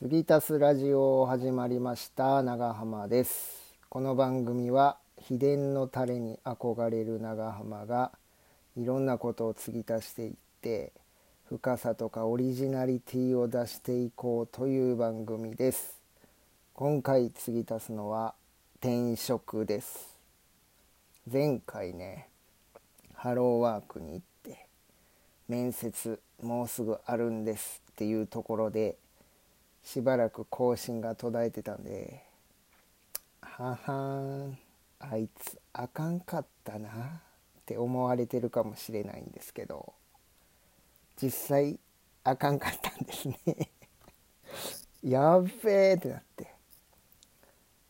杉田スラジオ始まりました長浜です。この番組は秘伝のタレに憧れる長浜がいろんなことを継ぎ足していって深さとかオリジナリティを出していこうという番組です。今回継ぎ足すのは転職です。前回ねハローワークに行って面接もうすぐあるんですっていうところでしばらく更新が途絶えてたんでははんあいつあかんかったなって思われてるかもしれないんですけど実際あかんかったんですね。やっべえってなって。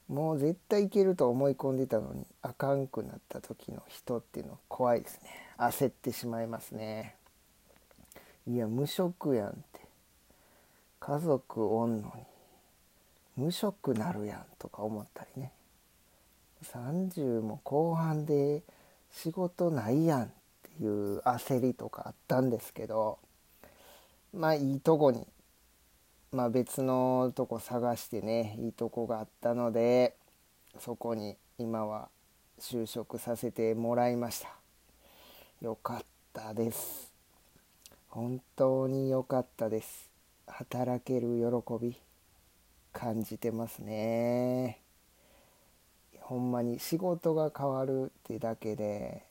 もう絶対いけると思い込んでたのにあかんくなった時の人っていうのは怖いですね。焦ってしまいますね。いや無職やんって。家族おんのに無職なるやんとか思ったりね。30も後半で仕事ないやんっていう焦りとかあったんですけどまあいいとこに、まあ、別のとこ探してねいいとこがあったのでそこに今は就職させてもらいました。よかったです。本当に良かったです。働ける喜び感じてますねほんまに仕事が変わるってだけで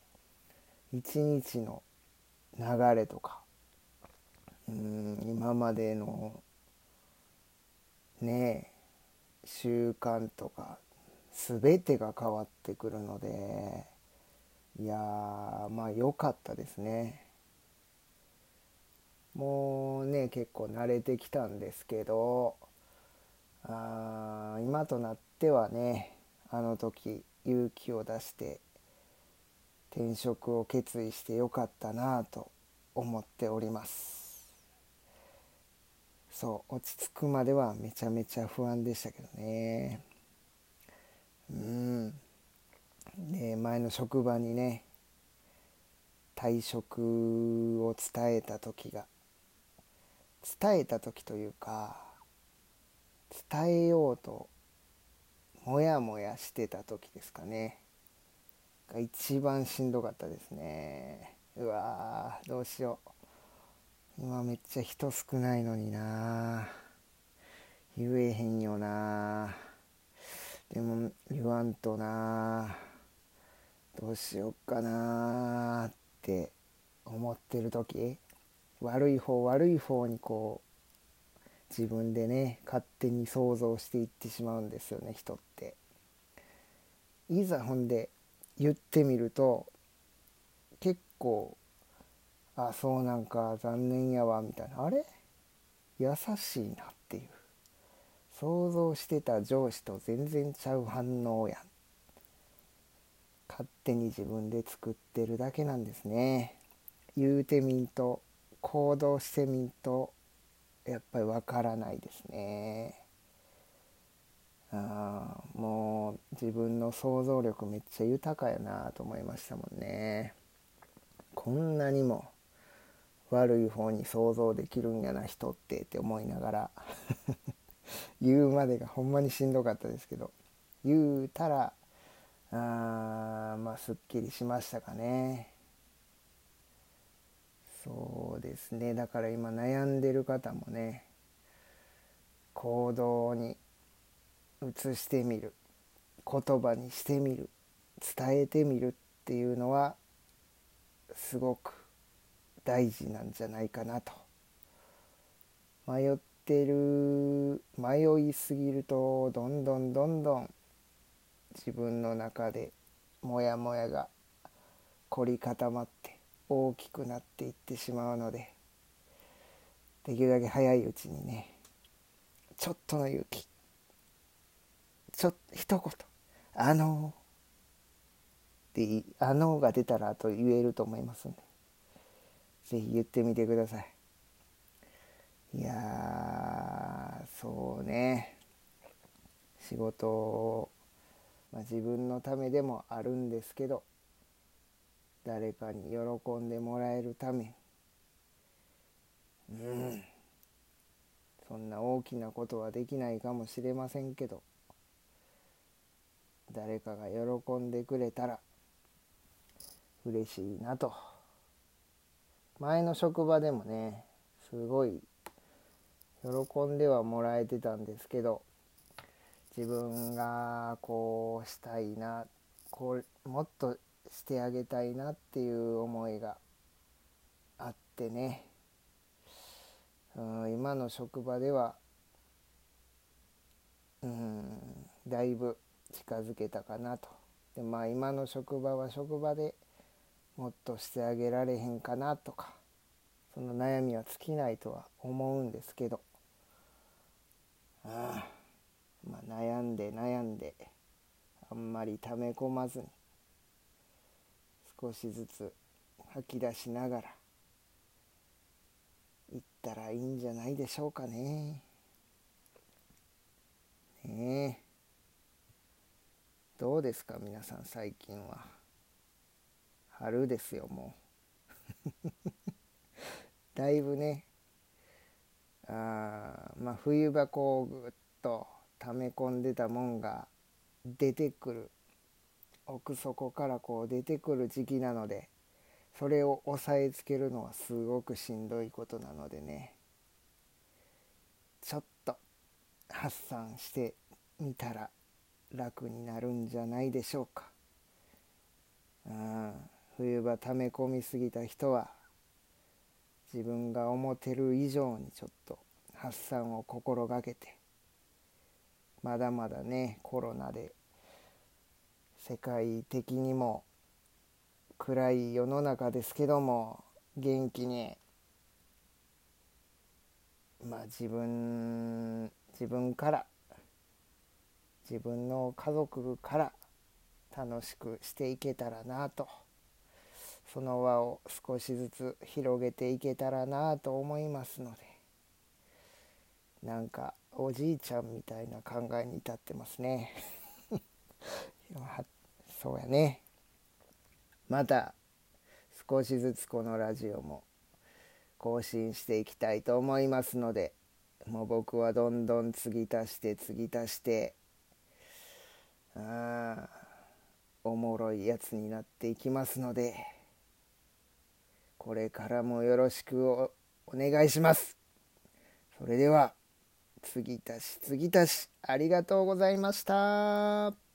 一日の流れとかうん今までのね習慣とか全てが変わってくるのでいやまあ良かったですね。もうね結構慣れてきたんですけどあ今となってはねあの時勇気を出して転職を決意してよかったなと思っております。そう落ち着くまではめちゃめちゃ不安でしたけどね。うん。で前の職場にね退職を伝えた時が伝えた時というか伝えようとモヤモヤしてた時ですかね。が一番しんどかったですね。うわどうしよう。今めっちゃ人少ないのにな。言えへんよな。でも言わんとな。どうしよっかなって思ってる時悪い方悪い方にこう自分でね勝手に想像していってしまうんですよね人って。いざほんで言ってみると結構あそうなんか残念やわみたいな。あれ？優しいなっていう。想像してた上司と全然ちゃう反応やん。勝手に自分で作ってるだけなんですね。言うてみんと行動してみんとやっぱりわからないですね。あもう自分の想像力めっちゃ豊かやなと思いましたもんね。こんなにも悪い方に想像できるんやな人ってって思いながら 言うまでがほんまにしんどかったですけど言うたらあまあすっきりしましたかね。そうですね。だから今悩んでる方もね行動に移してみる言葉にしてみる伝えてみるっていうのはすごく大事なんじゃないかなと。迷ってる迷いすぎるとどんどんどんどん自分の中でモヤモヤが凝り固まって大きくなっていってしまうのでできるだけ早いうちにねちょっとの勇気ちょ一言「あのー」で「あのー」が出たらと言えると思いますんで是非言ってみてください。いやそうね。仕事まあ、自分のためでもあるんですけど誰かに喜んでもらえるため。うん。そんな大きなことはできないかもしれませんけど。誰かが喜んでくれたら嬉しいなと。前の職場でもねすごい喜んではもらえてたんですけど自分がこうしたいなこうもっとしてあげたいなっていう思いがあってね。うん今の職場ではうんだいぶ近づけたかなと。でまあ今の職場は職場でもっとしてあげられへんかなとかその悩みは尽きないとは思うんですけど。ああまあ悩んで悩んであんまり溜め込まずに少しずつ吐き出しながら行ったらいいんじゃないでしょうかね。ねえ。どうですか皆さん最近は。春ですよもう。だいぶね。あまあ冬場こうぐっと溜め込んでたもんが出てくる奥底からこう出てくる時期なのでそれを押さえつけるのはすごくしんどいことなのでねちょっと発散してみたら楽になるんじゃないでしょうか。うん冬場溜め込みすぎた人は自分が思ってる以上にちょっと発散を心がけてまだまだねコロナで世界的にも暗い世の中ですけども元気にまあ自分自分から自分の家族から楽しくしていけたらなとその輪を少しずつ広げていけたらなと思いますのでなんかおじいちゃんみたいな考えに至ってますね。そうやね。また少しずつこのラジオも更新していきたいと思いますのでもう僕はどんどん継ぎ足して継ぎ足してあおもろいやつになっていきますのでこれからもよろしくお願いします。それでは継ぎ足し継ぎ足しありがとうございました。